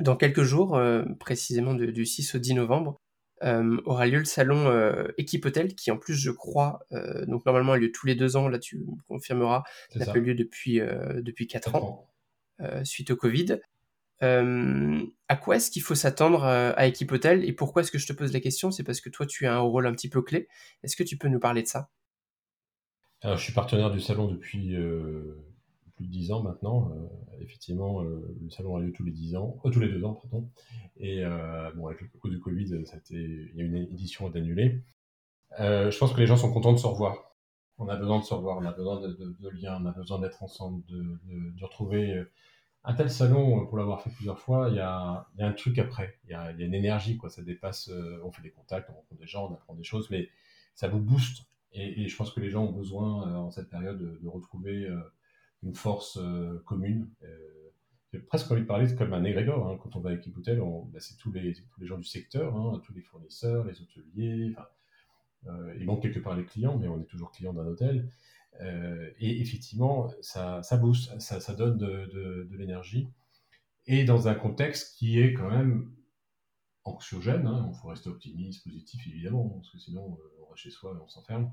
Dans quelques jours, précisément du 6 au 10 novembre, aura lieu le salon Équipe Hôtel, qui en plus, je crois, donc normalement a lieu tous les deux ans, là tu me confirmeras, n'a pas lieu depuis, depuis 4, ans, suite au Covid. à quoi est-ce qu'il faut s'attendre à Équipe Hôtel et pourquoi est-ce que je te pose la question? C'est parce que toi, tu as un rôle un petit peu clé. Est-ce que tu peux nous parler de ça? Alors, je suis partenaire du salon depuis plus de 10 ans maintenant. Euh, effectivement, euh, le salon a lieu tous les 10 ans, euh, tous les deux ans, pardon. Et bon, avec le coup du Covid, ça il y a une édition d'annulée. je pense que les gens sont contents de se revoir. On a besoin de se revoir, on a besoin de, liens, on a besoin d'être ensemble, de, retrouver un tel salon, pour l'avoir fait plusieurs fois, il y a, un truc après, il y a, une énergie, quoi. Ça dépasse, on fait des contacts, on rencontre des gens, on apprend des choses, mais ça vous booste. Et, je pense que les gens ont besoin, en cette période, de, retrouver une force euh, commune. Euh, j'ai presque envie de parler comme un égrégore. Hein. Quand on va avec Hippotel, bah, c'est tous les, tous les gens du secteur, hein, tous les fournisseurs, les hôteliers. Euh, il manque quelque part les clients, mais on est toujours client d'un hôtel. et effectivement, ça, ça booste, ça, ça donne de, de, l'énergie. Et dans un contexte qui est quand même anxiogène, hein, il faut rester optimiste, positif évidemment, parce que sinon on reste chez soi et on s'enferme.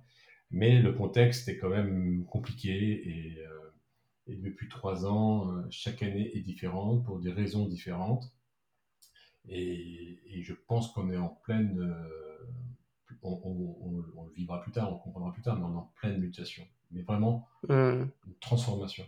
Mais le contexte est quand même compliqué et et depuis trois ans, euh, chaque année est différente pour des raisons différentes. Et, je pense qu'on est en pleine. Euh, on, le vivra plus tard, on le comprendra plus tard, mais on est en pleine mutation. Mais vraiment, hmm. une transformation.